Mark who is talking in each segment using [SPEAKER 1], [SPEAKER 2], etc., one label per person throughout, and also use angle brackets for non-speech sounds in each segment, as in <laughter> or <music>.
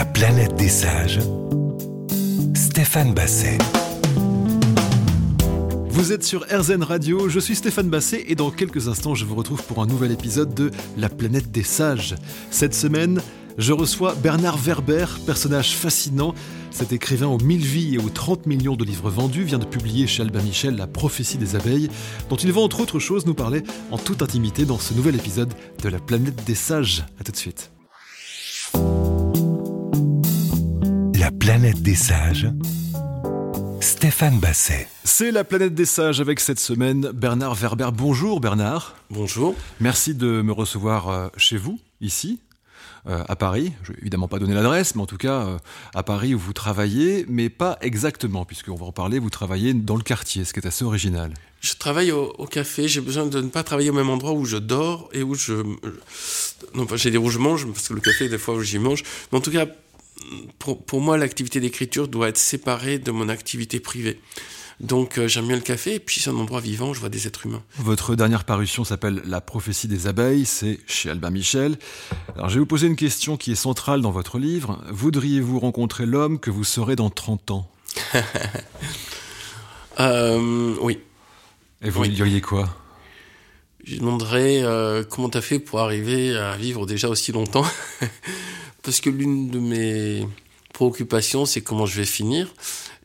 [SPEAKER 1] La planète des sages. Stéphane Basset.
[SPEAKER 2] Vous êtes sur RZN Radio, je suis Stéphane Basset et dans quelques instants je vous retrouve pour un nouvel épisode de La planète des sages. Cette semaine, je reçois Bernard Werber, personnage fascinant. Cet écrivain aux mille vies et aux 30 millions de livres vendus vient de publier chez Albin Michel La prophétie des abeilles, dont il va entre autres choses nous parler en toute intimité dans ce nouvel épisode de La planète des sages. A tout de suite.
[SPEAKER 1] La planète des sages. Stéphane Basset.
[SPEAKER 2] C'est la planète des sages avec cette semaine Bernard Werber. Bonjour Bernard.
[SPEAKER 3] Bonjour.
[SPEAKER 2] Merci de me recevoir euh, chez vous, ici, euh, à Paris. Je vais évidemment pas donner l'adresse, mais en tout cas euh, à Paris où vous travaillez, mais pas exactement, puisqu'on va en parler, vous travaillez dans le quartier, ce qui est assez original.
[SPEAKER 3] Je travaille au, au café, j'ai besoin de ne pas travailler au même endroit où je dors et où je... Non, pas j'ai des où je mange, parce que le café, des fois où j'y mange. Mais en tout cas, pour, pour moi, l'activité d'écriture doit être séparée de mon activité privée. Donc euh, j'aime bien le café, et puis c'est un endroit vivant, je vois des êtres humains.
[SPEAKER 2] Votre dernière parution s'appelle La prophétie des abeilles, c'est chez Albin Michel. Alors je vais vous poser une question qui est centrale dans votre livre. Voudriez-vous rencontrer l'homme que vous serez dans 30 ans? <laughs>
[SPEAKER 3] Euh, oui.
[SPEAKER 2] Et vous
[SPEAKER 3] Oui.
[SPEAKER 2] lui diriez quoi?
[SPEAKER 3] Je lui demanderais euh, comment t'as fait pour arriver à vivre déjà aussi longtemps? Parce que l'une de mes préoccupations, c'est comment je vais finir.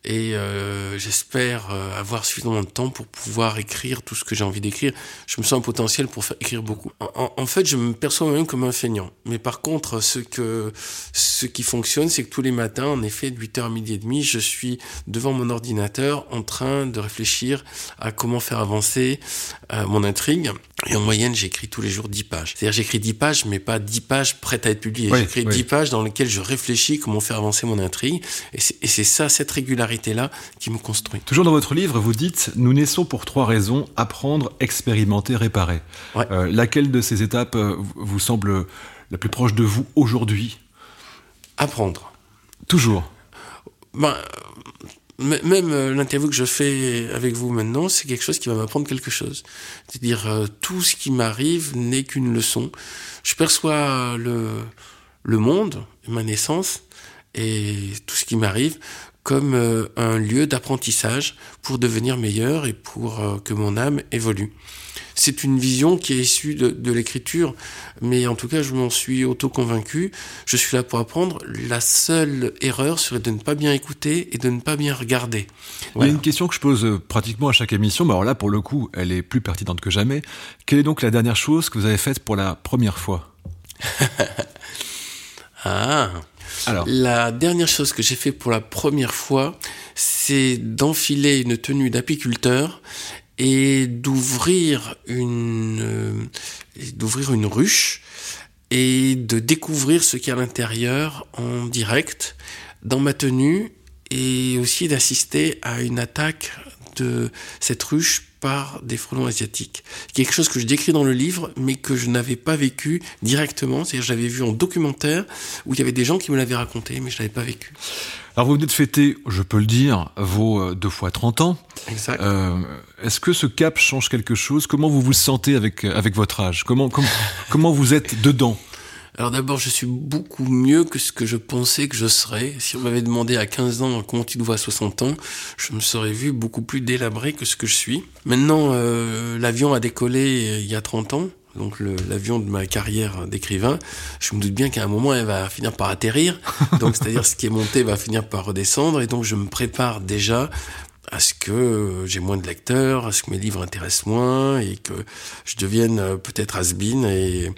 [SPEAKER 3] Et euh, j'espère euh, avoir suffisamment de temps pour pouvoir écrire tout ce que j'ai envie d'écrire. Je me sens un potentiel pour faire écrire beaucoup. En, fait, je me perçois moi-même comme un feignant. Mais par contre, ce, que, ce qui fonctionne, c'est que tous les matins, en effet, de 8h à midi et demi, je suis devant mon ordinateur en train de réfléchir à comment faire avancer euh, mon intrigue. Et en moyenne, j'écris tous les jours 10 pages. C'est-à-dire, j'écris 10 pages, mais pas 10 pages prêtes à être publiées.
[SPEAKER 2] Oui,
[SPEAKER 3] j'écris
[SPEAKER 2] oui.
[SPEAKER 3] 10 pages dans lesquelles je réfléchis comment faire avancer mon intrigue. Et c'est ça, cette régularité-là, qui me construit.
[SPEAKER 2] Toujours dans votre livre, vous dites Nous naissons pour trois raisons apprendre, expérimenter, réparer.
[SPEAKER 3] Ouais.
[SPEAKER 2] Euh, laquelle de ces étapes euh, vous- semble la plus proche de vous aujourd'hui?
[SPEAKER 3] Apprendre.
[SPEAKER 2] Toujours.
[SPEAKER 3] Ben, même euh, l'interview que je fais avec vous maintenant, c'est quelque chose qui va m'apprendre quelque chose. C'est-à-dire, euh, tout ce qui m'arrive n'est qu'une leçon. Je perçois le, le monde, ma naissance, et tout ce qui m'arrive comme euh, un lieu d'apprentissage pour devenir meilleur et pour que mon âme évolue. C'est une vision qui est issue de, de l'écriture, mais en tout cas, je m'en suis auto-convaincu. Je suis là pour apprendre. La seule erreur serait de ne pas bien écouter et de ne pas bien regarder.
[SPEAKER 2] Il y a
[SPEAKER 3] Voilà.
[SPEAKER 2] une question que je pose euh, pratiquement à chaque émission, mais alors là, pour le coup, elle est plus pertinente que jamais. Quelle est donc la dernière chose que vous avez faite pour la première fois <laughs>
[SPEAKER 3] Ah
[SPEAKER 2] Alors,
[SPEAKER 3] La dernière chose que j'ai fait pour la première fois, c'est d'enfiler une tenue d'apiculteur et d'ouvrir une euh, d'ouvrir une ruche et de découvrir ce qu'il y a à l'intérieur en direct dans ma tenue et aussi d'assister à une attaque de cette ruche par des frelons asiatiques. Quelque chose que je décris dans le livre, mais que je n'avais pas vécu directement. C'est-à-dire, je l'avais vu en documentaire où il y avait des gens qui me l'avaient raconté, mais je l'avais pas vécu.
[SPEAKER 2] alors vous venez de fêter, je peux le dire, vos euh, deux fois 30 ans.
[SPEAKER 3] Exact.
[SPEAKER 2] Euh, Est-ce que ce cap change quelque chose? Comment vous vous sentez avec, euh, avec votre âge? Comment, com- comment vous êtes dedans?
[SPEAKER 3] Alors d'abord, je suis beaucoup mieux que ce que je pensais que je serais. Si on m'avait demandé à 15 ans comment tu te vois à 60 ans, je me serais vu beaucoup plus délabré que ce que je suis. Maintenant, euh, l'avion a décollé euh, il y a 30 ans. Donc l'avion de ma carrière d'écrivain, je me doute bien qu'à un moment elle va finir par atterrir. <laughs> Donc c'est-à-dire ce qui est monté va finir par redescendre et donc je me prépare déjà à ce que euh, j'ai moins de lecteurs, à ce que mes livres intéressent moins et que je devienne euh, peut-être has-been et,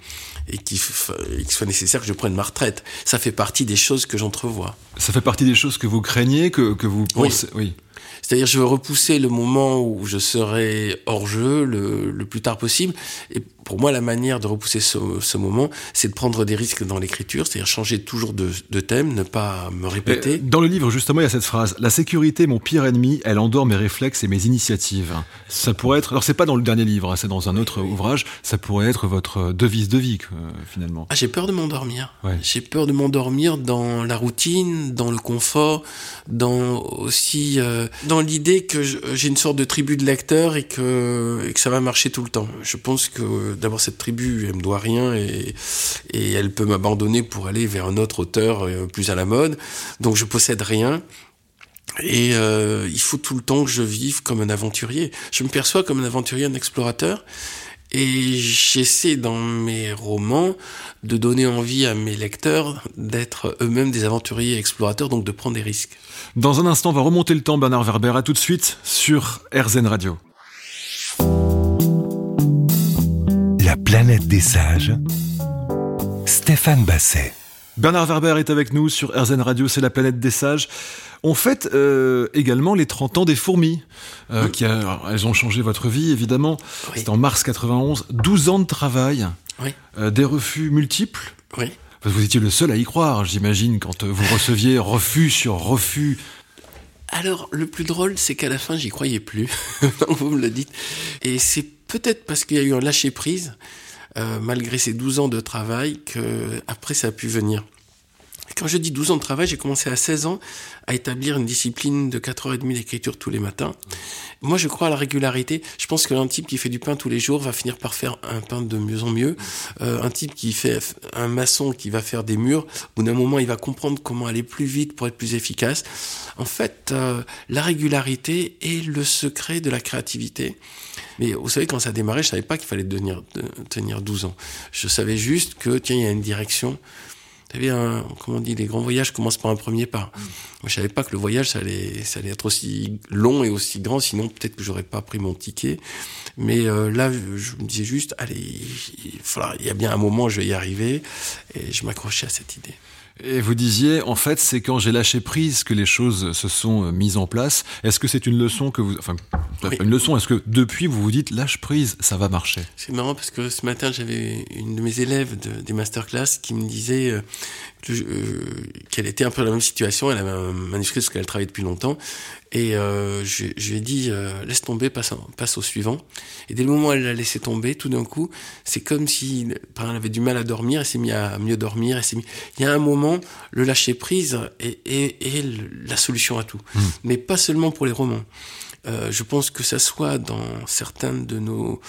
[SPEAKER 3] et qu'il qu'il soit nécessaire que je prenne ma retraite. Ça fait partie des choses que j'entrevois.
[SPEAKER 2] Ça fait partie des choses que vous craignez, que, que vous
[SPEAKER 3] Oui.
[SPEAKER 2] pensez Oui.
[SPEAKER 3] C'est-à-dire, je veux repousser le moment où je serai hors jeu le, le plus tard possible. Et pour moi, la manière de repousser ce, ce moment, c'est de prendre des risques dans l'écriture, c'est-à-dire changer toujours de, de thème, ne pas me
[SPEAKER 2] Euh,
[SPEAKER 3] répéter.
[SPEAKER 2] Dans le livre, justement, il y a cette phrase La sécurité, mon pire ennemi, elle endort mes réflexes et mes initiatives. Ça pourrait être. Alors, c'est pas dans le dernier livre, hein, c'est dans un autre ouvrage. Ça pourrait être votre devise de vie, euh, finalement.
[SPEAKER 3] Ah, j'ai peur de m'endormir.
[SPEAKER 2] Ouais.
[SPEAKER 3] J'ai peur de m'endormir dans la routine, dans le confort, dans aussi euh, dans l'idée que j'ai une sorte de tribu de lecteurs et que, ça va marcher tout le temps. Je pense que d'abord cette tribu elle me doit rien et, et elle peut m'abandonner pour aller vers un autre auteur euh, plus à la mode. Donc je possède rien. Et euh, il faut tout le temps que je vive comme un aventurier. Je me perçois comme un aventurier, un explorateur. Et j'essaie dans mes romans de donner envie à mes lecteurs d'être eux-mêmes des aventuriers explorateurs, donc de prendre des risques.
[SPEAKER 2] Dans un instant, on va remonter le temps, Bernard Werber. À tout de suite sur RZN Radio.
[SPEAKER 1] La planète des sages. Stéphane Basset.
[SPEAKER 2] Bernard Werber est avec nous sur RZN Radio, c'est la planète des sages. On fête euh, également les 30 ans des fourmis, euh, qui a, elles ont changé votre vie évidemment.
[SPEAKER 3] Oui.
[SPEAKER 2] C'était en mars 91, 12 ans de travail,
[SPEAKER 3] Oui.
[SPEAKER 2] euh, des refus multiples. Vous étiez le seul à y croire, j'imagine, quand vous receviez refus sur refus.
[SPEAKER 3] Alors, le plus drôle, c'est qu'à la fin, j'y croyais plus. <laughs> vous me le dites. Et c'est peut-être parce qu'il y a eu un lâcher-prise, euh, malgré ces 12 ans de travail, que après ça a pu venir. Quand je dis 12 ans de travail, j'ai commencé à 16 ans à établir une discipline de 4h30 d'écriture tous les matins. Moi, je crois à la régularité. Je pense qu'un type qui fait du pain tous les jours va finir par faire un pain de mieux en mieux. Euh, un type qui fait un maçon qui va faire des murs, au bout d'un moment, il va comprendre comment aller plus vite pour être plus efficace. En fait, euh, la régularité est le secret de la créativité. Mais vous savez, quand ça a démarré, je savais pas qu'il fallait tenir, de- tenir 12 ans. Je savais juste que, tiens, il y a une direction. Vous savez, un, comment on dit, les grands voyages commencent par un premier pas. Moi, je savais pas que le voyage, ça allait, ça allait être aussi long et aussi grand, sinon peut-être que j'aurais pas pris mon ticket. Mais euh, là, je, me disais juste, allez, il, faudra- il y a bien un moment, je vais y arriver. Et je m'accrochais à cette idée.
[SPEAKER 2] Et vous disiez, en fait, c'est quand j'ai lâché prise que les choses se sont euh, mises en place. Est-ce que c'est une leçon que vous... Enfin,
[SPEAKER 3] Oui.
[SPEAKER 2] une leçon, est-ce que depuis vous vous dites, lâche prise, ça va marcher?
[SPEAKER 3] C'est marrant parce que ce matin, j'avais une de mes élèves de- des masterclass qui me disait euh, euh, qu'elle était un peu dans la même situation. Elle avait un manuscrit parce qu'elle travaillait depuis longtemps. Et euh, je, je lui ai dit, euh, laisse tomber, passe, au suivant. Et dès le moment où elle l'a laissé tomber, tout d'un coup, c'est comme si elle avait du mal à dormir, elle s'est mise à mieux dormir. Elle s'est mis... Il y a un moment, le lâcher prise est, est- est le- la solution à tout. Mais pas seulement pour les romans. Je pense que ça soit dans certaines de nos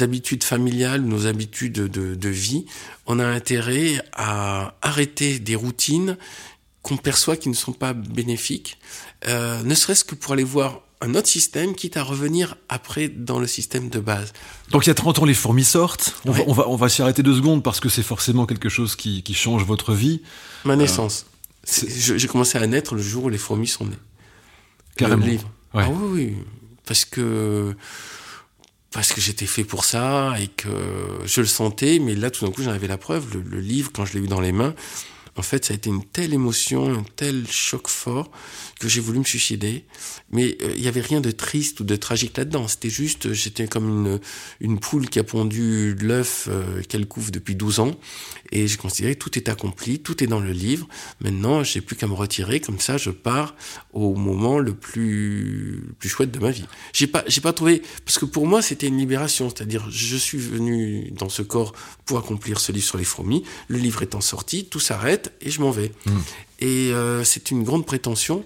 [SPEAKER 3] habitudes familiales, nos habitudes de, de vie, on a intérêt à arrêter des routines qu'on perçoit qui ne sont pas bénéfiques, euh, ne serait-ce que pour aller voir un autre système, quitte à revenir après dans le système de base.
[SPEAKER 2] Donc il y a 30 ans, les fourmis sortent. On va, on va, on va s'y arrêter deux secondes parce que c'est forcément quelque chose qui, qui change votre vie.
[SPEAKER 3] Ma naissance. C'est- je- J'ai commencé à naître le jour où les fourmis sont nées.
[SPEAKER 2] Carrément.
[SPEAKER 3] Le livre.
[SPEAKER 2] Ouais.
[SPEAKER 3] Ah oui, oui. Parce que parce que j'étais fait pour ça et que je le sentais, mais là tout d'un coup j'en avais la preuve. Le, livre, quand je l'ai eu dans les mains, en fait, ça a été une telle émotion, un tel choc fort que j'ai voulu me suicider. Mais euh, il y avait rien de triste ou de tragique là-dedans. C'était juste, euh, j'étais comme une, poule qui a pondu l'œuf euh, qu'elle couvre depuis 12 ans. Et j'ai considéré tout est accompli, tout est dans le livre. Maintenant, j'ai plus qu'à me retirer. Comme ça, je pars au moment le plus, plus chouette de ma vie. J'ai pas, j'ai pas trouvé, parce que pour moi, c'était une libération. C'est-à-dire, je suis venu dans ce corps pour accomplir ce livre sur les fourmis. Le livre étant sorti, tout s'arrête et je m'en vais. Et euh, c'est une grande prétention.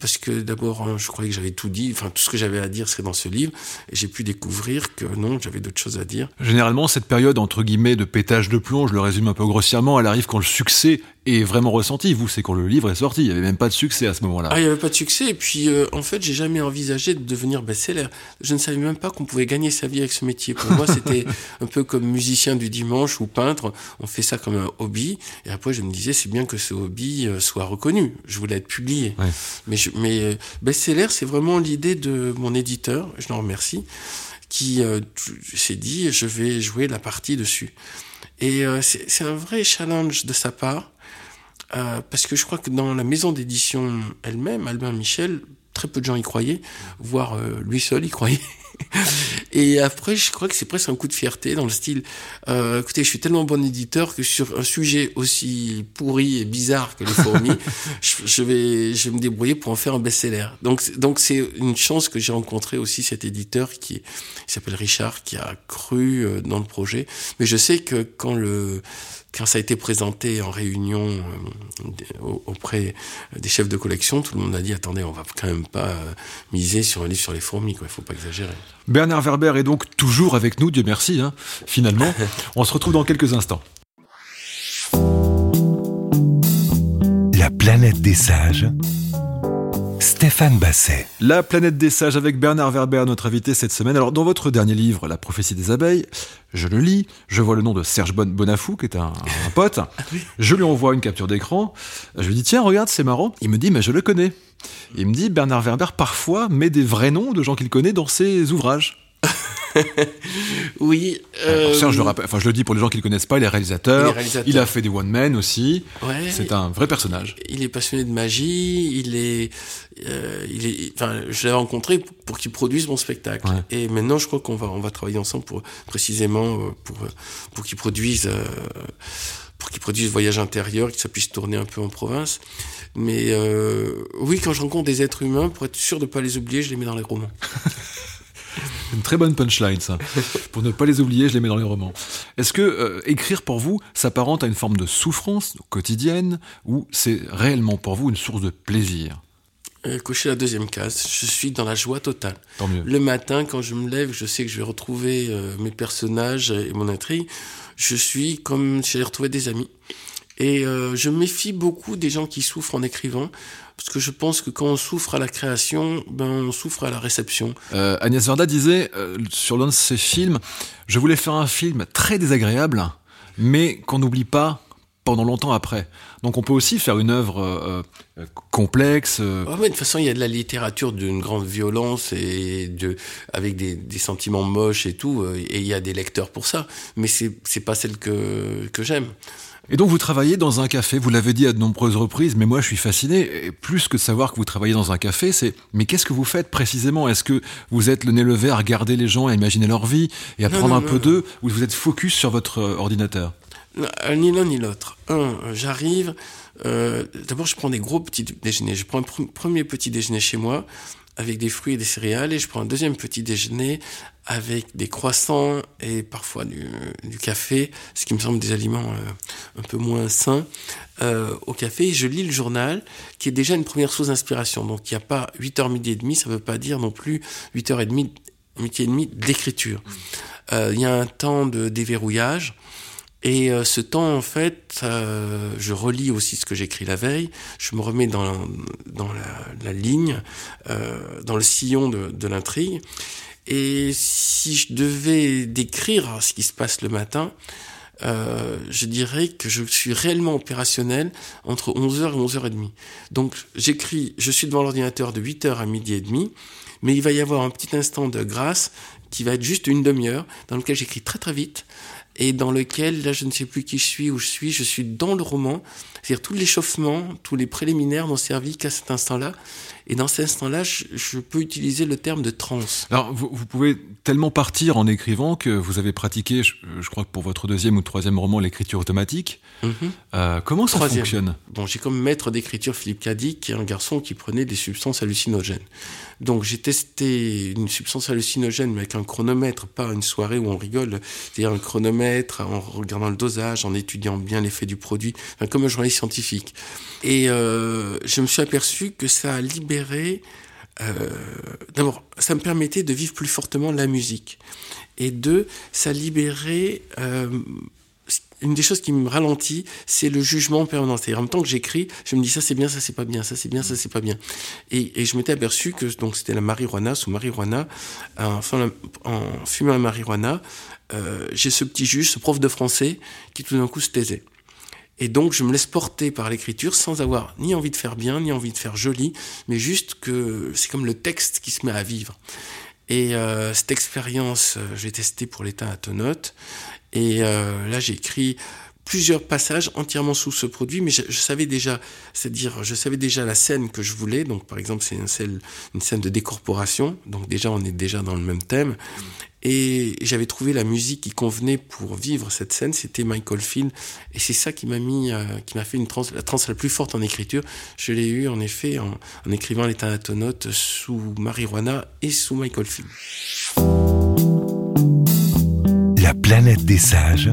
[SPEAKER 3] Parce que d'abord, hein, je croyais que j'avais tout dit, enfin tout ce que j'avais à dire serait dans ce livre, et j'ai pu découvrir que non, j'avais d'autres choses à dire.
[SPEAKER 2] Généralement, cette période entre guillemets de pétage de plomb, je le résume un peu grossièrement, elle arrive quand le succès est vraiment ressenti. Vous, c'est quand le livre est sorti. Il n'y avait même pas de succès à ce moment-là.
[SPEAKER 3] Ah, il n'y avait pas de succès. Et puis, euh, en fait, j'ai jamais envisagé de devenir best-seller. Je ne savais même pas qu'on pouvait gagner sa vie avec ce métier. Pour moi, c'était <laughs> un peu comme musicien du dimanche ou peintre. On fait ça comme un hobby. Et après, je me disais, c'est bien que ce hobby euh, soit reconnu. Je voulais être publié.
[SPEAKER 2] Ouais.
[SPEAKER 3] Mais, je, mais euh, best-seller, c'est vraiment l'idée de mon éditeur. Je l'en remercie qui euh, s'est dit, je vais jouer la partie dessus. Et euh, c'est un vrai challenge de sa part. Euh, parce que je crois que dans la maison d'édition elle-même, Albin Michel, très peu de gens y croyaient, voire euh, lui seul y croyait. <laughs> Et après, je crois que c'est presque un coup de fierté dans le style, euh, écoutez, je suis tellement bon éditeur que sur un sujet aussi pourri et bizarre que les fourmis, <laughs> je, je vais, je vais me débrouiller pour en faire un best-seller. Donc, donc c'est une chance que j'ai rencontré aussi cet éditeur qui, il s'appelle Richard, qui a cru euh, dans le projet. Mais je sais que quand le, quand ça a été présenté en réunion euh, auprès des chefs de collection, tout le monde a dit attendez, on va quand même pas euh, miser sur un livre sur les fourmis, il ne faut pas exagérer.
[SPEAKER 2] Bernard Werber est donc toujours avec nous, Dieu merci, hein. finalement. <laughs> on se retrouve dans quelques instants.
[SPEAKER 1] La planète des sages Stéphane Basset.
[SPEAKER 2] La planète des sages avec Bernard Werber, notre invité cette semaine. Alors, dans votre dernier livre, La prophétie des abeilles, je le lis, je vois le nom de Serge Bonafou, qui est un, un pote. <laughs> Je lui envoie une capture d'écran. Je lui dis, tiens, regarde, c'est marrant. Il me dit, mais je le connais. Il me dit, Bernard Werber, parfois, met des vrais noms de gens qu'il connaît dans ses ouvrages. <laughs> <laughs>
[SPEAKER 3] oui.
[SPEAKER 2] Euh, je, le rappelle, enfin, je le dis pour les gens qui ne le connaissent pas, il est réalisateur. Il a fait des one men aussi. c'est un vrai personnage.
[SPEAKER 3] Il est passionné de magie. Il est, euh, il est. Enfin, je l'ai rencontré pour qu'il produise mon spectacle. Et maintenant, je crois qu'on va, on va travailler ensemble pour précisément euh, pour pour qu'il produise. pour qu'il produise Voyage intérieur, que ça puisse tourner un peu en province. Mais oui, quand je rencontre des êtres humains, pour être sûr de ne pas les oublier, je les mets dans les romans. <laughs> <laughs>
[SPEAKER 2] Une très bonne punchline, ça. pour ne pas les oublier, je les mets dans les romans. Est-ce que euh, écrire pour vous s'apparente à une forme de souffrance quotidienne ou c'est réellement pour vous une source de plaisir?
[SPEAKER 3] Euh, Cocher la deuxième case. Je suis dans la joie totale.
[SPEAKER 2] Tant mieux.
[SPEAKER 3] Le matin, quand je me lève, je sais que je vais retrouver euh, mes personnages et mon intrigue. Je suis comme si j'allais retrouver des amis. Et euh, je méfie beaucoup des gens qui souffrent en écrivant, parce que je pense que quand on souffre à la création, ben on souffre à la réception.
[SPEAKER 2] Euh, Agnès Varda disait euh, sur l'un de ses films, je voulais faire un film très désagréable, mais qu'on n'oublie pas pendant longtemps après. Donc on peut aussi faire une œuvre euh, euh, complexe.
[SPEAKER 3] Ah mais de toute façon, il y a de la littérature d'une grande violence et de avec des, des, sentiments moches et tout, et il y a des lecteurs pour ça. Mais c'est c'est pas celle que que j'aime.
[SPEAKER 2] Et donc vous travaillez dans un café, vous l'avez dit à de nombreuses reprises, mais moi je suis fasciné, et plus que de savoir que vous travaillez dans un café, c'est mais qu'est-ce que vous faites précisément? Est-ce que vous êtes le nez levé à regarder les gens, à imaginer leur vie, et à prendre un peu d'eux, ou vous êtes focus sur votre euh, ordinateur?
[SPEAKER 3] Ni l'un ni l'autre. Un, j'arrive, euh, d'abord je prends des gros petits déjeuners, je prends un premier petit déjeuner chez moi, avec des fruits et des céréales et je prends un deuxième petit déjeuner avec des croissants et parfois du, café, ce qui me semble des aliments euh, un peu moins sains, euh, au café. Je lis le journal, qui est déjà une première source d'inspiration. Donc il n'y a pas 8h midi et demi, ça ne veut pas dire non plus 8h30, midi et demi d'écriture. Euh, il y a un temps de déverrouillage et euh, ce temps, en fait, euh, je relis aussi ce que j'écris la veille, je me remets dans, la, ligne, euh, dans le sillon de, l'intrigue. Et si je devais décrire ce qui se passe le matin, je dirais que je suis réellement opérationnel entre 11h et 11h30. Donc j'écris, je suis devant l'ordinateur de 8h à midi et demi, mais il va y avoir un petit instant de grâce qui va être juste une demi-heure, dans lequel j'écris très très vite, et dans lequel, là, je ne sais plus qui je suis, où je suis, je suis dans le roman. C'est-à-dire tout l'échauffement, tous les préliminaires n'ont servi qu'à cet instant-là. Et dans cet instant-là, je, peux utiliser le terme de transe.
[SPEAKER 2] Alors, vous, vous, pouvez tellement partir en écrivant que vous avez pratiqué, je, je crois que pour votre deuxième ou troisième roman, l'écriture automatique. Mm -hmm. euh, comment ça troisième. fonctionne?
[SPEAKER 3] Bon, j'ai comme maître d'écriture Philippe Cadic, qui est un garçon qui prenait des substances hallucinogènes. Donc, j'ai testé une substance hallucinogène, mais avec un chronomètre, pas une soirée où on rigole, c'est-à-dire un chronomètre, en regardant le dosage, en étudiant bien l'effet du produit, enfin, comme un journaliste scientifique. Et euh, je me suis aperçu que ça a libéré. Euh, D'abord, ça me permettait de vivre plus fortement la musique. Et deux, ça libérait. Euh, une des choses qui me ralentit, c'est le jugement permanent. C'est-à-dire, en même temps que j'écris, je me dis ça c'est bien, ça c'est pas bien, ça c'est bien, ça c'est pas bien. Et, et je m'étais aperçu que donc c'était la marijuana, sous marijuana, enfin, en fumant la marijuana, euh, j'ai ce petit juge, ce prof de français, qui tout d'un coup se taisait. Et donc, je me laisse porter par l'écriture sans avoir ni envie de faire bien, ni envie de faire joli, mais juste que c'est comme le texte qui se met à vivre. Et euh, cette expérience, euh, j'ai testé pour l'état à Tonote. Et euh, là, j'ai écrit plusieurs passages entièrement sous ce produit, mais je, savais déjà, c'est-à-dire, je savais déjà la scène que je voulais. Donc, par exemple, c'est une scène de décorporation. Donc, déjà, on est déjà dans le même thème. Et j'avais trouvé la musique qui convenait pour vivre cette scène, c'était Michael Field. Et c'est ça qui m'a euh, fait la trans la plus forte en écriture. Je l'ai eu, en effet, en, en écrivant les Thanatonautes sous Marijuana et sous Michael Field.
[SPEAKER 1] La planète des sages.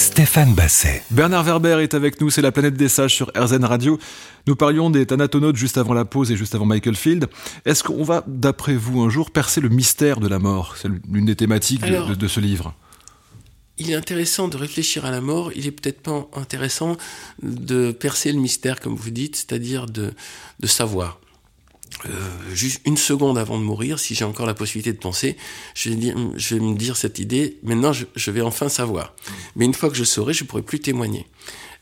[SPEAKER 1] Stéphane Basset.
[SPEAKER 2] Bernard Werber est avec nous, c'est la planète des sages sur RZN Radio. Nous parlions des Thanatonautes juste avant la pause et juste avant Michael Field. Est-ce qu'on va, d'après vous, un jour percer le mystère de la mort? C'est l'une des thématiques Alors, de, ce livre.
[SPEAKER 3] il est intéressant de réfléchir à la mort, il est peut-être pas intéressant de percer le mystère, comme vous dites, c'est-à-dire de, de savoir. Euh, juste une seconde avant de mourir, si j'ai encore la possibilité de penser, je vais, me dire cette idée, maintenant je, vais enfin savoir. Mais une fois que je saurai, je pourrai plus témoigner.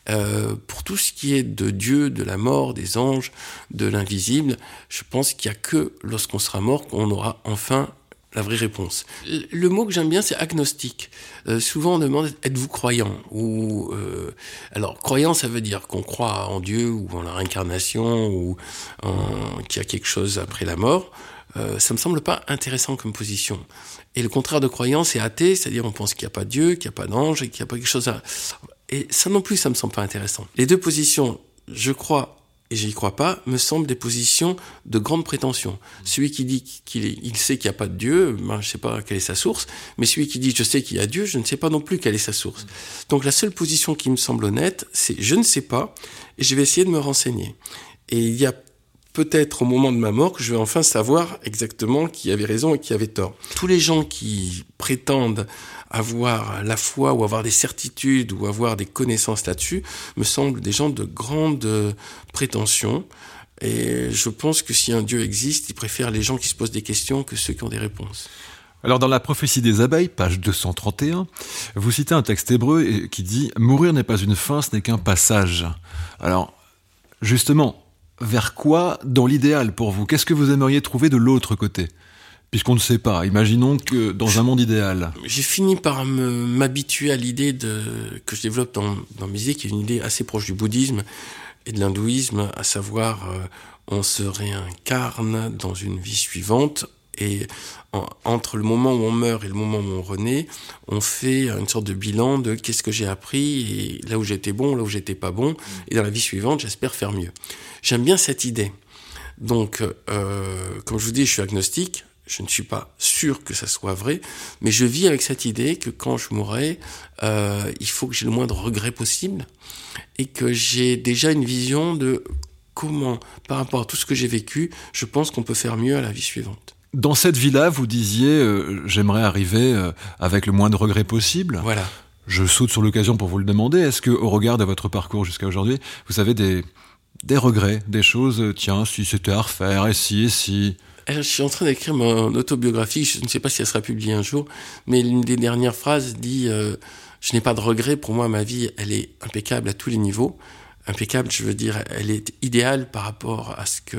[SPEAKER 3] Euh, pour tout ce qui est de Dieu, de la mort, des anges, de l'invisible, je pense qu'il n'y a que lorsqu'on sera mort qu'on aura enfin la vraie réponse. Le mot que j'aime bien, c'est agnostique. Euh, souvent, on demande êtes-vous croyant? Ou euh, alors, croyant, ça veut dire qu'on croit en Dieu ou en la réincarnation ou qu'il y a quelque chose après la mort. Euh, ça me semble pas intéressant comme position. Et le contraire de croyant, c'est athée, c'est-à-dire on pense qu'il n'y a pas Dieu, qu'il n'y a pas d'ange et qu'il n'y a pas quelque chose à... Et ça non plus, ça me semble pas intéressant. Les deux positions, je crois et j'y crois pas, me semblent des positions de grande prétention. Celui qui dit qu'il il sait qu'il n'y a pas de Dieu, ben, je sais pas quelle est sa source, mais celui qui dit je sais qu'il y a Dieu, je ne sais pas non plus quelle est sa source. Donc la seule position qui me semble honnête, c'est je ne sais pas, et je vais essayer de me renseigner. Et il y a peut-être au moment de ma mort que je vais enfin savoir exactement qui avait raison et qui avait tort. Tous les gens qui prétendent avoir la foi ou avoir des certitudes ou avoir des connaissances là-dessus me semblent des gens de grande prétention. Et je pense que si un Dieu existe, il préfère les gens qui se posent des questions que ceux qui ont des réponses.
[SPEAKER 2] Alors dans la prophétie des abeilles, page 231, vous citez un texte hébreu qui dit ⁇ Mourir n'est pas une fin, ce n'est qu'un passage ⁇ Alors justement, vers quoi dans l'idéal pour vous? Qu'est-ce que vous aimeriez trouver de l'autre côté? Puisqu'on ne sait pas, imaginons que dans un monde idéal.
[SPEAKER 3] J'ai fini par m'habituer à l'idée que je développe dans, dans mes idées, qui est une idée assez proche du bouddhisme et de l'hindouisme, à savoir euh, on se réincarne dans une vie suivante et entre le moment où on meurt et le moment où on renaît, on fait une sorte de bilan de qu'est-ce que j'ai appris là où j'étais bon, là où j'étais pas bon, et dans la vie suivante, j'espère faire mieux. J'aime bien cette idée. Donc, euh, comme je vous dis, je suis agnostique je ne suis pas sûr que ça soit vrai, mais je vis avec cette idée que quand je mourrai, euh, il faut que j'ai le moins de regrets possible et que j'ai déjà une vision de comment, par rapport à tout ce que j'ai vécu, je pense qu'on peut faire mieux à la vie suivante.
[SPEAKER 2] Dans cette vie-là, vous disiez, euh, j'aimerais arriver euh, avec le moins de regrets possible.
[SPEAKER 3] Voilà.
[SPEAKER 2] Je saute sur l'occasion pour vous le demander. Est-ce que, au regard de votre parcours jusqu'à aujourd'hui, vous avez des, des regrets, des choses, tiens, si c'était à refaire, et si, et si?
[SPEAKER 3] Je suis en train d'écrire mon autobiographie, je ne sais pas si elle sera publiée un jour, mais l'une des dernières phrases dit euh, Je n'ai pas de regrets, pour moi ma vie elle est impeccable à tous les niveaux. Impeccable, je veux dire, elle est idéale par rapport à ce que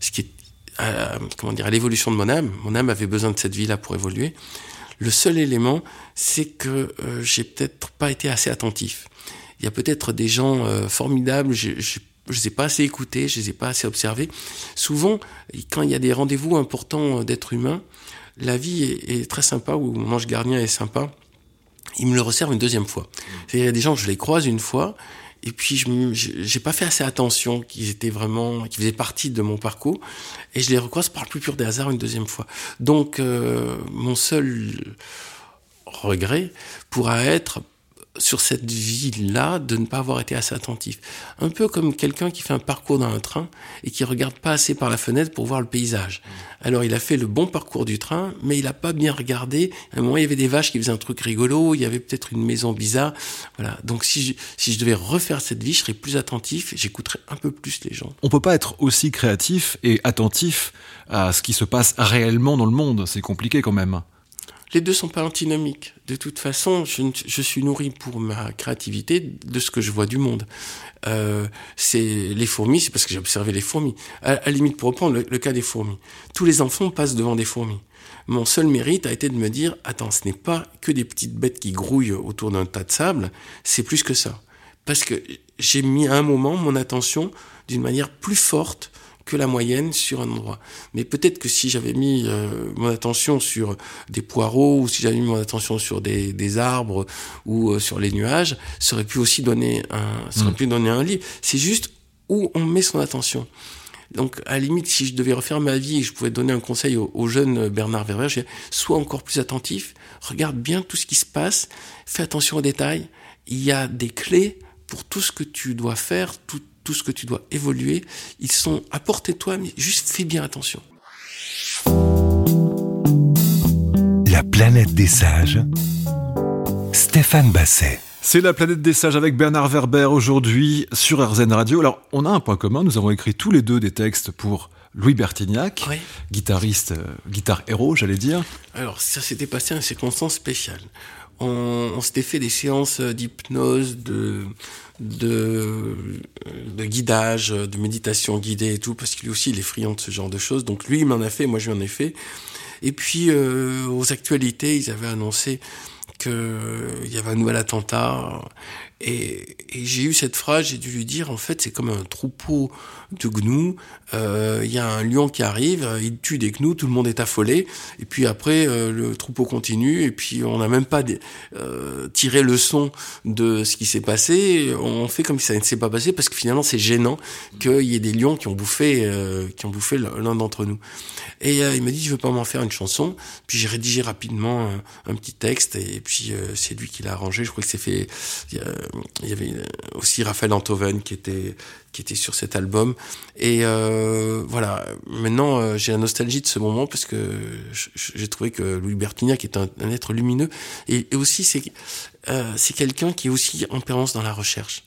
[SPEAKER 3] ce qui est à, comment dire à l'évolution de mon âme. Mon âme avait besoin de cette vie-là pour évoluer. Le seul élément, c'est que euh, j'ai peut-être pas été assez attentif. Il y a peut-être des gens euh, formidables, je les ai pas assez écoutés, je les ai pas assez observés. Souvent, quand il y a des rendez-vous importants d'êtres humains, la vie est, très sympa, ou mon ange gardien est sympa, il me le resserve une deuxième fois. Il y a des gens, je les croise une fois, et puis je n'ai pas fait assez attention qu'ils étaient vraiment, qu'ils faisaient partie de mon parcours, et je les recroise par le plus pur des hasards une deuxième fois. Donc, euh, mon seul regret pourra être sur cette vie-là de ne pas avoir été assez attentif. Un peu comme quelqu'un qui fait un parcours dans un train et qui regarde pas assez par la fenêtre pour voir le paysage. Alors il a fait le bon parcours du train, mais il n'a pas bien regardé. À un moment, il y avait des vaches qui faisaient un truc rigolo, il y avait peut-être une maison bizarre. Voilà. Donc si je, si je devais refaire cette vie, je serais plus attentif j'écouterais un peu plus les gens.
[SPEAKER 2] On peut pas être aussi créatif et attentif à ce qui se passe réellement dans le monde. C'est compliqué quand même
[SPEAKER 3] les deux sont pas antinomiques. De toute façon, je, suis nourri pour ma créativité de ce que je vois du monde. Euh, c'est les fourmis, c'est parce que j'ai observé les fourmis. À, la limite, pour reprendre le, cas des fourmis, tous les enfants passent devant des fourmis. Mon seul mérite a été de me dire, attends, ce n'est pas que des petites bêtes qui grouillent autour d'un tas de sable, c'est plus que ça. Parce que j'ai mis à un moment mon attention d'une manière plus forte que la moyenne sur un endroit. Mais peut-être que si j'avais mis euh, mon attention sur des poireaux ou si j'avais mis mon attention sur des, des arbres ou euh, sur les nuages, ça aurait pu aussi donner un, ça aurait mm. pu donner un livre. C'est juste où on met son attention. Donc, à la limite, si je devais refaire ma vie et je pouvais donner un conseil au, jeune Bernard Verver, je sois encore plus attentif, regarde bien tout ce qui se passe, fais attention aux détails. Il y a des clés pour tout ce que tu dois faire, tout, tout ce que tu dois évoluer, ils sont à portée de toi, mais juste fais bien attention.
[SPEAKER 1] La planète des sages. Stéphane Basset.
[SPEAKER 2] C'est la planète des sages avec Bernard Werber aujourd'hui sur RZN Radio. Alors, on a un point commun, nous avons écrit tous les deux des textes pour Louis Bertignac,
[SPEAKER 3] Oui.
[SPEAKER 2] guitariste, euh, guitare héros, j'allais dire.
[SPEAKER 3] Alors, ça s'était passé à une circonstance spéciale. On, on s'était fait des séances d'hypnose, de, de, de guidage, de méditation guidée et tout, parce qu'il aussi, il est friand de ce genre de choses. Donc, lui, il m'en a fait, moi, je lui en ai fait. Et puis, euh, aux actualités, ils avaient annoncé qu'il y avait un nouvel attentat. Et, et j'ai eu cette phrase, j'ai dû lui dire, en fait, c'est comme un troupeau de gnous. Euh, Il y a un lion qui arrive, il tue des gnous, tout le monde est affolé. Et puis après, euh, le troupeau continue. Et puis on n'a même pas euh, tiré le son de ce qui s'est passé. On fait comme si ça ne s'est pas passé parce que finalement, c'est gênant qu'il y ait des lions qui ont bouffé, euh, qui ont bouffé l'un d'entre nous. Et euh, il m'a dit, je veux pas m'en faire une chanson. Puis j'ai rédigé rapidement un, petit texte et puis euh, c'est lui qui l'a arrangé. Je crois que c'est fait. Il y, a- il y avait aussi Raphaël Antoven qui était qui était sur cet album. Et euh, voilà. Maintenant, euh, j'ai la nostalgie de ce moment parce que j'ai trouvé que Louis Bertignac est un, être lumineux et, aussi c'est euh, c'est quelqu'un qui est aussi en permanence dans la recherche.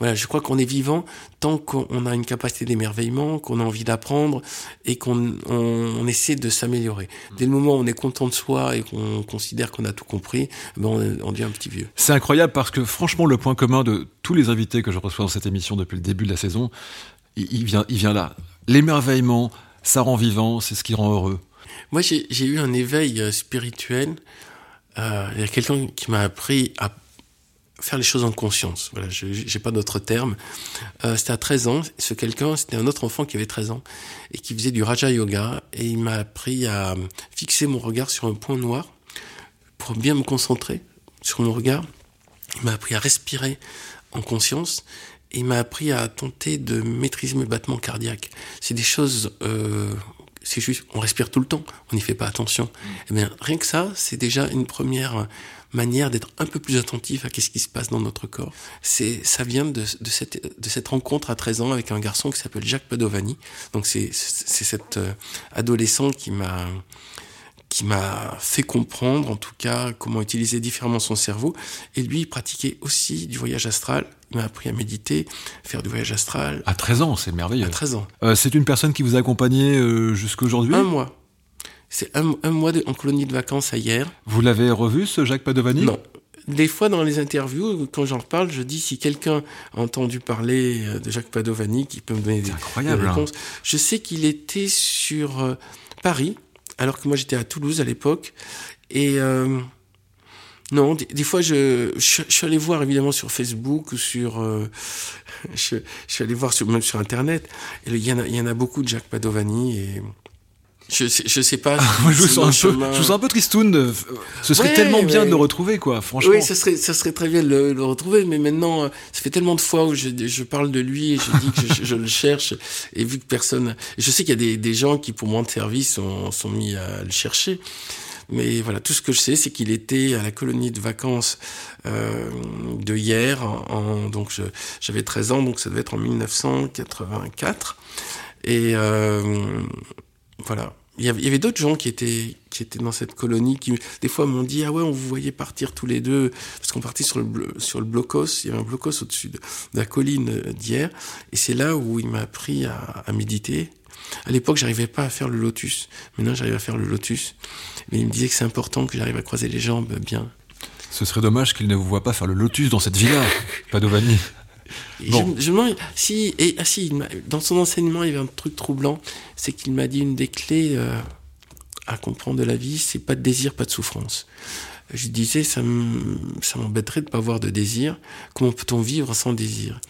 [SPEAKER 3] Voilà, je crois qu'on est vivant tant qu'on a une capacité d'émerveillement, qu'on a envie d'apprendre et qu'on on, on essaie de s'améliorer. Dès le moment où on est content de soi et qu'on considère qu'on a tout compris, ben on, on devient un petit vieux.
[SPEAKER 2] C'est incroyable parce que franchement, le point commun de tous les invités que je reçois dans cette émission depuis le début de la saison, il, il vient, il vient là. L'émerveillement, ça rend vivant, c'est ce qui rend heureux.
[SPEAKER 3] Moi, j'ai j'ai eu un éveil euh, spirituel. Euh, Il y a quelqu'un qui m'a appris à faire les choses en conscience. Voilà, je j'ai pas d'autre terme. Euh, c'était à 13 ans. Ce quelqu'un, c'était un autre enfant qui avait 13 ans et qui faisait du Raja Yoga. Et il m'a appris à fixer mon regard sur un point noir pour bien me concentrer sur mon regard. Il m'a appris à respirer en conscience. Et il m'a appris à tenter de maîtriser mes battements cardiaques. C'est des choses euh, c'est juste, on respire tout le temps, on n'y fait pas attention. Eh bien, rien que ça, c'est déjà une première manière d'être un peu plus attentif à qu'est-ce qui se passe dans notre corps. C'est, ça vient de, de, cette, de cette rencontre à 13 ans avec un garçon qui s'appelle Jacques Padovani. Donc c'est, c'est cet euh, adolescent qui m'a, qui m'a fait comprendre, en tout cas, comment utiliser différemment son cerveau. Et lui, il pratiquait aussi du voyage astral. Il m'a appris à méditer, faire du voyage astral.
[SPEAKER 2] À 13 ans, c'est merveilleux.
[SPEAKER 3] À 13 ans.
[SPEAKER 2] Euh, c'est une personne qui vous a accompagné euh, jusqu'aujourd'hui
[SPEAKER 3] Un mois. C'est un, un mois de, en colonie de vacances à hier.
[SPEAKER 2] Vous l'avez revu, ce Jacques Padovani
[SPEAKER 3] Non. Des fois, dans les interviews, quand j'en reparle, je dis si quelqu'un a entendu parler euh, de Jacques Padovani, qui peut me donner des,
[SPEAKER 2] incroyable,
[SPEAKER 3] des
[SPEAKER 2] hein.
[SPEAKER 3] réponses. Je sais qu'il était sur Paris, alors que moi j'étais à Toulouse à l'époque. Et euh, non, des, fois, je, je, suis allé voir évidemment sur Facebook ou sur. euh, <laughs> je, suis allé voir sur, même sur Internet. Et il y, en a, il y en a beaucoup de Jacques Padovani. Et je, sais- je sais pas.
[SPEAKER 2] Moi, je vous sens un peu, je vous sens un peu tristoun. Ce serait
[SPEAKER 3] Ouais,
[SPEAKER 2] tellement bien
[SPEAKER 3] ouais.
[SPEAKER 2] de le retrouver, quoi. Franchement.
[SPEAKER 3] Oui, ça serait, ça serait très bien de le, le retrouver, mais maintenant, euh, ça fait tellement de fois où je, je parle de lui et je dis que je, je le cherche, et vu que personne... Je sais qu'il y a des, des gens qui, pour moins de service, sont, sont mis à le chercher, mais voilà, tout ce que je sais, c'est qu'il était à la colonie de vacances euh, de hier, en, donc j'avais 13 ans, donc ça devait être en 1984, et euh, voilà. Il y avait, d'autres gens qui étaient, qui étaient dans cette colonie qui, des fois, m'ont dit Ah ouais, on vous voyait partir tous les deux. Parce qu'on partait sur le, sur le blocos. Il y avait un blocos au-dessus de, de la colline d'hier. Et c'est là où il m'a appris à, à méditer. À l'époque, j'arrivais pas à faire le lotus. Maintenant, j'arrive à faire le lotus. Mais il me disait que c'est important que j'arrive à croiser les jambes bien.
[SPEAKER 2] Ce serait dommage qu'il ne vous voit pas faire le lotus dans cette villa, <laughs> Padovani.
[SPEAKER 3] Je, me demande si, et, ah si, dans son enseignement, il y avait un truc troublant, c'est qu'il m'a dit une des clés euh, à comprendre de la vie, c'est pas de désir, pas de souffrance. Je disais, ça m'embêterait de pas avoir de désir. Comment peut-on vivre sans désir?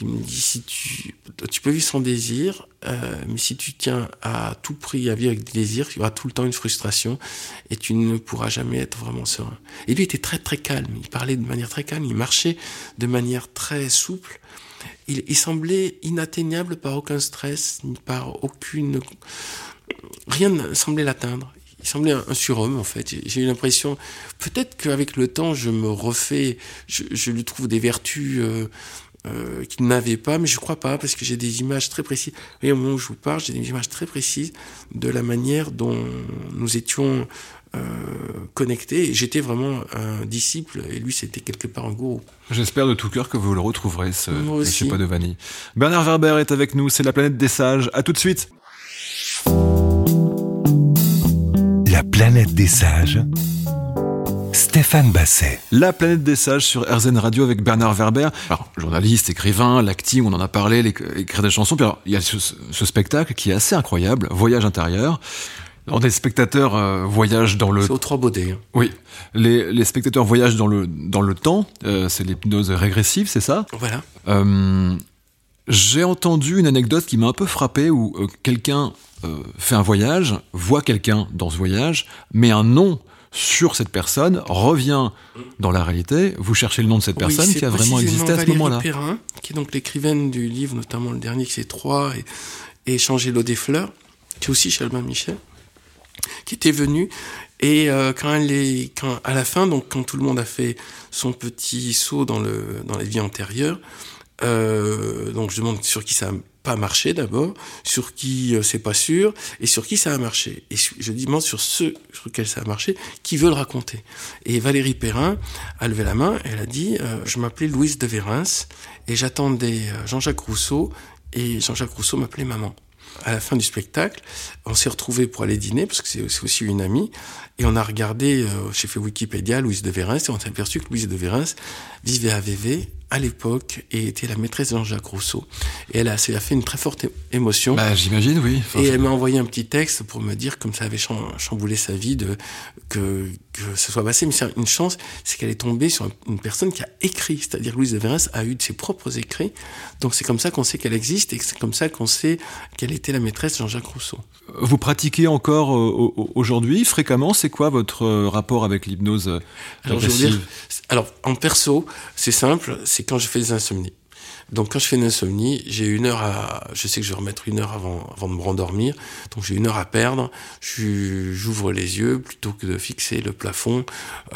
[SPEAKER 3] Il me dit, si tu, tu peux vivre sans désir, euh, mais si tu tiens à tout prix à vivre avec des désirs, il y aura tout le temps une frustration et tu ne pourras jamais être vraiment serein. Et lui était très très calme. Il parlait de manière très calme. Il marchait de manière très souple. Il, semblait inatteignable par aucun stress, ni par aucune. Rien ne semblait l'atteindre. Il semblait un, surhomme, en fait. J'ai- eu l'impression. Peut-être qu'avec le temps, je me refais. Je, je lui trouve des vertus. Euh, euh, qu'il n'avait pas, mais je crois pas, parce que j'ai des images très précises. Vous voyez, au moment où je vous parle, j'ai des images très précises de la manière dont nous étions connecté. J'étais vraiment un disciple et lui, c'était quelque part un gourou.
[SPEAKER 2] J'espère de tout cœur que vous le retrouverez, ce Monsieur pas de vanille. Bernard Werber est avec nous, c'est la planète des sages. À tout de suite.
[SPEAKER 1] La planète des sages. Stéphane Basset.
[SPEAKER 2] La planète des sages sur RZN Radio avec Bernard Werber. Alors, journaliste, écrivain, l'acting, on en a parlé, écrire des chansons. Puis alors, il y a ce, spectacle qui est assez incroyable, Voyage intérieur. Alors, des spectateurs euh, voyagent dans le...
[SPEAKER 3] C'est aux trois baudets. Hein.
[SPEAKER 2] Oui. Les, spectateurs voyagent dans le, dans le temps. Euh, c'est l'hypnose régressive, c'est ça?
[SPEAKER 3] Voilà.
[SPEAKER 2] Euh, j'ai entendu une anecdote qui m'a un peu frappé où quelqu'un fait un voyage, voit quelqu'un dans ce voyage, met un nom sur cette personne, revient dans la réalité. Vous cherchez le nom de cette personne qui a vraiment existé à ce moment-là.
[SPEAKER 3] Perrin, qui est donc l'écrivaine du livre, notamment le dernier qui c'est Trois et, et Échanger l'eau des fleurs, qui est aussi chez Albin Michel, qui était venue et euh, quand elle est, quand, à la fin, donc quand tout le monde a fait son petit saut dans le dans la vie antérieure, euh, donc je demande sur qui ça pas marché d'abord, sur qui euh, c'est pas sûr, et sur qui ça a marché. Et je demande sur ceux sur lesquels ça a marché, qui veut le raconter. Et Valérie Perrin a levé la main, elle a dit, euh, je m'appelais Louise de Vérens, et j'attendais Jean-Jacques Rousseau, et Jean-Jacques Rousseau m'appelait maman. À la fin du spectacle, on s'est retrouvés pour aller dîner, parce que c'est aussi une amie, et on a regardé, j'ai fait Wikipédia, Louise de Vérens, et on s'est aperçu que Louise de Vérens vivait à VV, à l'époque et était la maîtresse de Jean-Jacques Rousseau. Et elle a, ça a fait une très forte émotion.
[SPEAKER 2] Bah, j'imagine, oui.
[SPEAKER 3] Et elle m'a envoyé un petit texte pour me dire comme ça avait chamboulé sa vie, de, que, que ce soit passé. Mais c'est une chance, c'est qu'elle est tombée sur une personne qui a écrit. C'est-à-dire Louise de Vérens a eu de ses propres écrits. Donc c'est comme ça qu'on sait qu'elle existe et c'est comme ça qu'on sait qu'elle était la maîtresse de Jean-Jacques Rousseau.
[SPEAKER 2] Vous pratiquez encore euh, aujourd'hui, fréquemment C'est quoi votre euh, rapport avec l'hypnose euh,
[SPEAKER 3] alors, alors, en perso, c'est simple, c'est quand je fais des insomnies. Donc quand je fais une insomnie, j'ai une heure à, je sais que je vais remettre une heure avant, avant de me rendormir, donc j'ai une heure à perdre. J'ouvre les yeux plutôt que de fixer le plafond.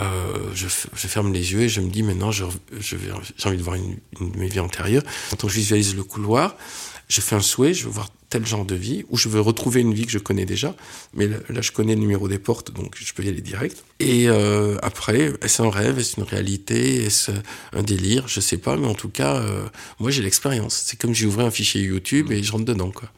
[SPEAKER 3] Euh, je, je, ferme les yeux et je me dis maintenant, je, je j'ai envie de voir une, une, mes vies antérieures. Donc je visualise le couloir je fais un souhait, je veux voir tel genre de vie, ou je veux retrouver une vie que je connais déjà, mais là, je connais le numéro des portes, donc je peux y aller direct. Et euh, après, est-ce un rêve, est-ce une réalité, est-ce un délire, je sais pas, mais en tout cas, euh, moi j'ai l'expérience. C'est comme j'ai ouvert un fichier YouTube et je rentre dedans, quoi.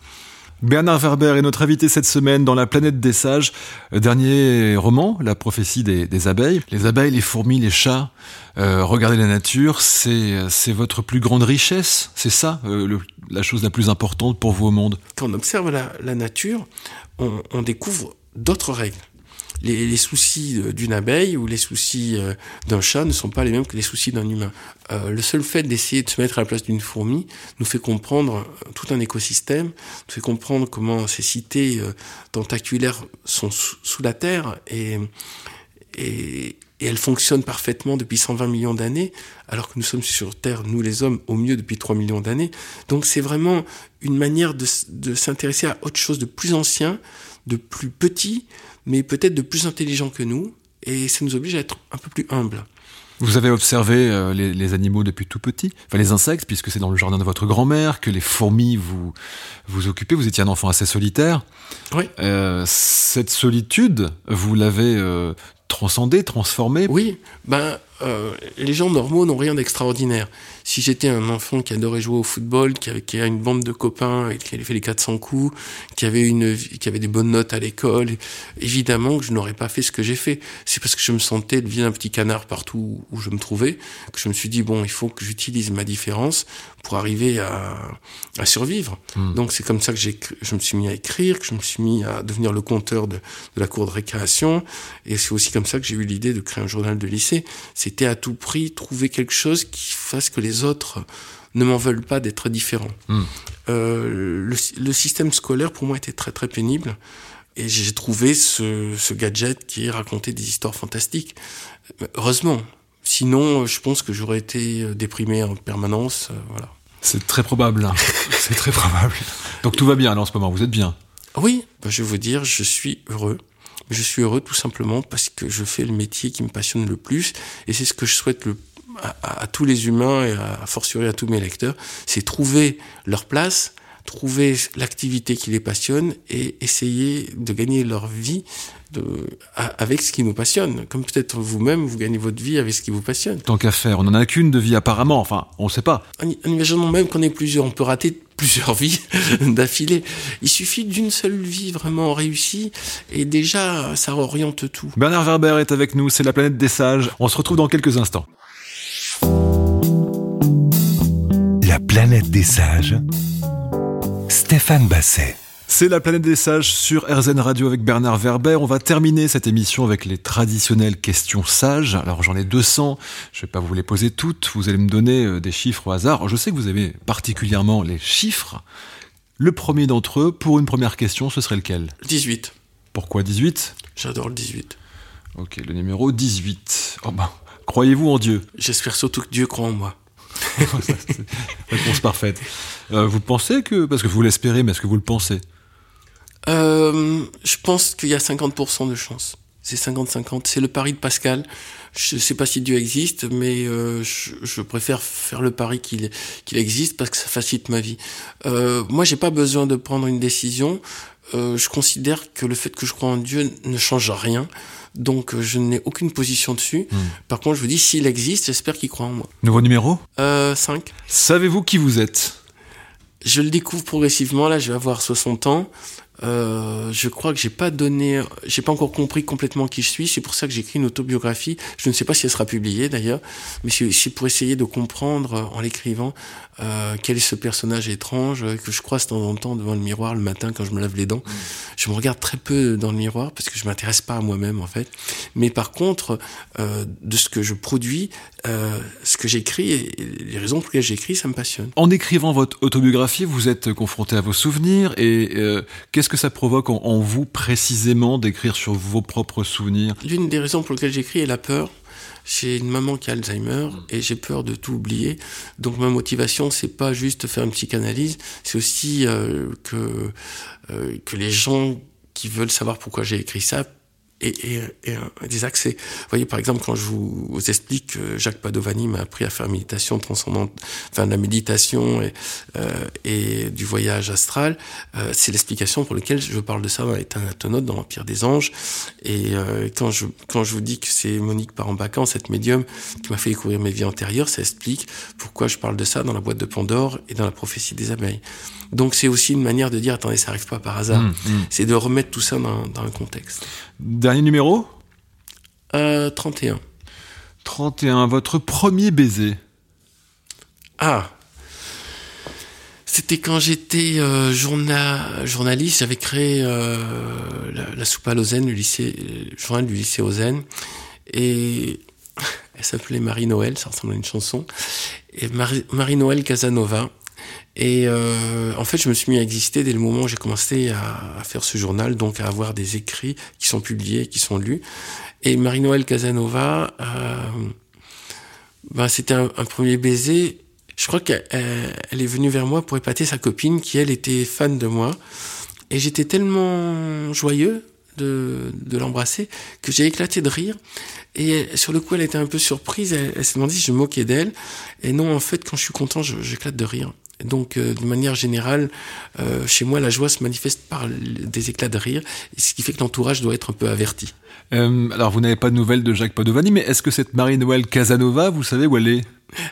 [SPEAKER 2] Bernard Werber est notre invité cette semaine dans La planète des sages. Euh, dernier roman, La prophétie des, abeilles. Les abeilles, les fourmis, les chats, euh, regardez la nature, c'est votre plus grande richesse, c'est ça euh, la chose la plus importante pour vous au monde.
[SPEAKER 3] Quand on observe la, nature, on découvre d'autres règles les, soucis euh, d'une abeille ou les soucis euh, d'un chat ne sont pas les mêmes que les soucis d'un humain. Euh, le seul fait d'essayer de se mettre à la place d'une fourmi nous fait comprendre tout un écosystème, nous fait comprendre comment ces cités tentaculaires sont sous, la terre et, et, elles fonctionnent parfaitement depuis 120 millions d'années, alors que nous sommes sur Terre, nous les hommes, au mieux depuis 3 millions d'années. Donc c'est vraiment une manière de s'intéresser à autre chose de plus ancien, de plus petit, mais peut-être de plus intelligents que nous, et ça nous oblige à être un peu plus humbles.
[SPEAKER 2] Vous avez observé euh, les, animaux depuis tout petit, enfin les insectes, puisque c'est dans le jardin de votre grand-mère que les fourmis vous vous occupez. Vous étiez un enfant assez solitaire.
[SPEAKER 3] Oui.
[SPEAKER 2] Euh, cette solitude, vous l'avez euh, transcendée, transformée?
[SPEAKER 3] Oui. Ben, euh, les gens normaux n'ont rien d'extraordinaire. Si j'étais un enfant qui adorait jouer au football, qui avait, qui une bande de copains et qui avait fait les 400 coups, qui avait une, qui avait des bonnes notes à l'école, évidemment que je n'aurais pas fait ce que j'ai fait. C'est parce que je me sentais le vilain petit canard partout où je me trouvais que je me suis dit bon, il faut que j'utilise ma différence pour arriver à, à survivre. Hmm. Donc c'est comme ça que je me suis mis à écrire, que je me suis mis à devenir le compteur de, de la cour de récréation, et c'est aussi comme ça que j'ai eu l'idée de créer un journal de lycée c'était à tout prix trouver quelque chose qui fasse que les autres ne m'en veulent pas d'être différent. Hmm. Euh, le, système scolaire pour moi était très très pénible et j'ai trouvé ce, gadget qui racontait des histoires fantastiques. Heureusement, sinon je pense que j'aurais été déprimé en permanence. Euh, voilà.
[SPEAKER 2] C'est très probable. <laughs> C'est très probable. Donc tout va bien en ce moment. Vous êtes bien.
[SPEAKER 3] Oui, bah, je vais vous dire, je suis heureux. Je suis heureux tout simplement parce que je fais le métier qui me passionne le plus et c'est ce que je souhaite le, à, tous les humains et à, fortiori à tous mes lecteurs, c'est trouver leur place, trouver l'activité qui les passionne et essayer de gagner leur vie de, avec ce qui nous passionne. Comme peut-être vous-même, vous gagnez votre vie avec ce qui vous passionne.
[SPEAKER 2] Tant qu'à faire, on n'en a qu'une de vie apparemment, enfin, on ne sait pas.
[SPEAKER 3] En, imaginant même qu'on ait plusieurs, on peut rater plusieurs <laughs> vies d'affilée. Il suffit d'une seule vie vraiment réussie et déjà ça oriente tout.
[SPEAKER 2] Bernard Werber est avec nous, c'est la planète des sages. On se retrouve dans quelques instants.
[SPEAKER 1] La planète des sages. Stéphane Basset.
[SPEAKER 2] C'est la planète des sages sur RZN Radio avec Bernard Werber. On va terminer cette émission avec les traditionnelles questions sages. Alors j'en ai 200, je vais pas vous les poser toutes, vous allez me donner euh, des chiffres au hasard. Je sais que vous aimez particulièrement les chiffres. Le premier d'entre eux, pour une première question, ce serait lequel?
[SPEAKER 3] 18.
[SPEAKER 2] Pourquoi 18
[SPEAKER 3] J'adore le 18.
[SPEAKER 2] Ok, le numéro 18. Oh ben, croyez-vous en Dieu?
[SPEAKER 3] J'espère surtout que Dieu croit en moi. <laughs>
[SPEAKER 2] Réponse parfaite. Euh, vous pensez que, parce que vous l'espérez, mais est-ce que vous le pensez?
[SPEAKER 3] Euh, Je pense qu'il y a 50% de chance. C'est 50-50. C'est le pari de Pascal. Je ne sais pas si Dieu existe, mais euh, je, je, préfère faire le pari qu'il qu'il existe parce que ça facilite ma vie. Euh, moi, j'ai pas besoin de prendre une décision. Euh, je considère que le fait que je crois en Dieu ne change rien. Donc euh, je n'ai aucune position dessus.
[SPEAKER 2] Hmm.
[SPEAKER 3] Par contre, je vous dis, s'il existe, j'espère qu'il croit en moi.
[SPEAKER 2] Nouveau numéro?
[SPEAKER 3] Euh, 5.
[SPEAKER 2] Savez-vous qui vous êtes?
[SPEAKER 3] Je le découvre progressivement. Là, je vais avoir 60 ans. Euh, je crois que j'ai pas donné, j'ai pas encore compris complètement qui je suis. C'est pour ça que j'écris une autobiographie. Je ne sais pas si elle sera publiée d'ailleurs, mais c'est pour essayer de comprendre euh, en l'écrivant euh, quel est ce personnage étrange euh, que je croise de temps en temps devant le miroir le matin quand je me lave les dents. Je me regarde très peu dans le miroir parce que je m'intéresse pas à moi-même en fait. Mais par contre, euh, de ce que je produis, euh, ce que j'écris, et les raisons pour lesquelles j'écris, ça me passionne.
[SPEAKER 2] En écrivant votre autobiographie, vous êtes confronté à vos souvenirs et euh, qu'est-ce que ça provoque en, en vous précisément d'écrire sur vos propres souvenirs?
[SPEAKER 3] L'une des raisons pour lesquelles j'écris est la peur. J'ai une maman qui a Alzheimer et j'ai peur de tout oublier. Donc ma motivation, c'est pas juste faire une psychanalyse, c'est aussi euh, que euh, que les gens qui veulent savoir pourquoi j'ai écrit ça et, et, et un- des accès. Vous voyez, par exemple, quand je vous, vous explique que Jacques Padovani m'a appris à faire méditation transcendante, enfin de la méditation et, euh, et du voyage astral, euh, c'est l'explication pour laquelle je parle de ça dans les Thanatonautes, dans l'Empire des Anges. Et euh, quand, je, quand je vous dis que c'est Monique Parambacan, cette médium, qui m'a fait découvrir mes vies antérieures, ça explique pourquoi je parle de ça dans la boîte de Pandore et dans la prophétie des abeilles. Donc c'est aussi une manière de dire, attendez, ça arrive pas par hasard.
[SPEAKER 2] Mmh, mmh.
[SPEAKER 3] C'est de remettre tout ça dans, dans le contexte.
[SPEAKER 2] Dernier numéro
[SPEAKER 3] Euh, 31.
[SPEAKER 2] 31. Votre premier baiser
[SPEAKER 3] Ah C'était quand j'étais euh, journa- journaliste, j'avais créé euh, la, la soupe à Lausanne, le lycée, le journal du lycée Lausanne, et <laughs> elle s'appelait Marie-Noël, ça ressemble à une chanson, et Marie- Marie-Noël Casanova. Et euh, en fait, je me suis mis à exister dès le moment où j'ai commencé à, faire ce journal, donc à avoir des écrits qui sont publiés, qui sont lus. Et Marie-Noël Casanova, euh, ben, c'était un, premier baiser. Je crois qu'elle elle est venue vers moi pour épater sa copine qui, elle, était fan de moi. Et j'étais tellement joyeux de, de l'embrasser que j'ai éclaté de rire. Et sur le coup, elle était un peu surprise. Elle, elle s'est demandé si je moquais d'elle. Et non, en fait, quand je suis content, j'éclate de rire. Donc, euh, de manière générale, euh, chez moi, la joie se manifeste par des éclats de rire, ce qui fait que l'entourage doit être un peu averti.
[SPEAKER 2] Euh, Alors, vous n'avez pas de nouvelles de Jacques Padovani, mais est-ce que cette Marie-Noël Casanova, vous savez où elle est?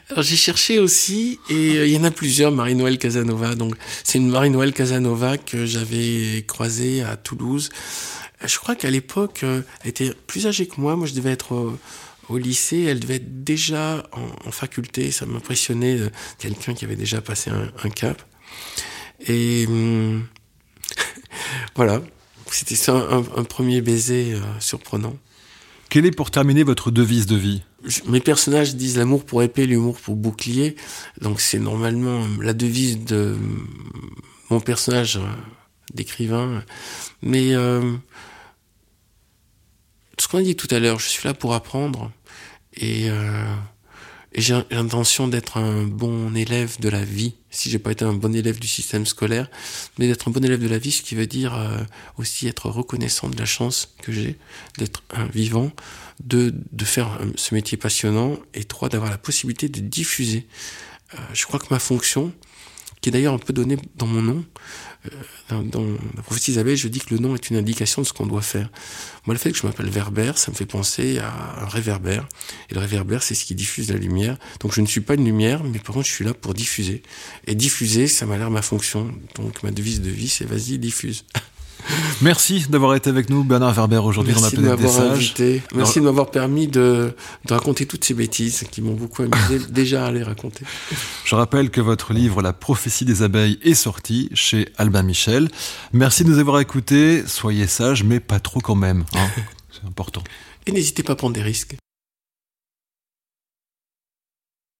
[SPEAKER 3] Alors j'ai cherché aussi, et il y en a plusieurs, Marie-Noël Casanova. Donc c'est une Marie-Noël Casanova que j'avais croisée à Toulouse. Je crois qu'à l'époque, elle était plus âgée que moi. Moi, je devais être au, lycée. Elle devait être déjà en, en faculté. Ça m'impressionnait, euh, quelqu'un qui avait déjà passé un, un cap. Et hum, <laughs> voilà, c'était ça un, un premier baiser euh, surprenant.
[SPEAKER 2] Quelle est pour terminer votre devise de vie?
[SPEAKER 3] Je- mes personnages disent l'amour pour épée, l'humour pour bouclier. Donc c'est normalement euh, la devise de euh, mon personnage euh, d'écrivain. Mais dit tout à l'heure, je suis là pour apprendre et, euh, et j'ai l'intention d'être un bon élève de la vie. Si j'ai pas été un bon élève du système scolaire, mais d'être un bon élève de la vie, ce qui veut dire euh, aussi être reconnaissant de la chance que j'ai d'être un vivant, de, de faire ce métier passionnant, et trois, d'avoir la possibilité de diffuser. Euh, je crois que ma fonction, qui est d'ailleurs un peu donné dans mon nom. Euh, dans, la prophétie d'Isabelle, je dis que le nom est une indication de ce qu'on doit faire. Moi, le fait que je m'appelle Verbère, ça me fait penser à un réverbère. Et le réverbère, c'est ce qui diffuse la lumière. Donc je ne suis pas une lumière, mais par contre, je suis là pour diffuser. Et diffuser, ça m'a l'air ma fonction. Donc ma devise de vie, c'est vas-y, diffuse. <laughs>
[SPEAKER 2] Merci d'avoir été avec nous, Bernard Verber, aujourd'hui dans la planète des sages.
[SPEAKER 3] Invité. Merci de m'avoir permis de, de, raconter toutes ces bêtises qui m'ont beaucoup amusé <laughs> déjà à les raconter.
[SPEAKER 2] Je rappelle que votre livre La prophétie des abeilles est sorti chez Albin Michel. Merci de nous avoir écoutés. Soyez sages, mais pas trop quand même. Hein. <laughs> C'est important.
[SPEAKER 3] Et n'hésitez pas à prendre des risques.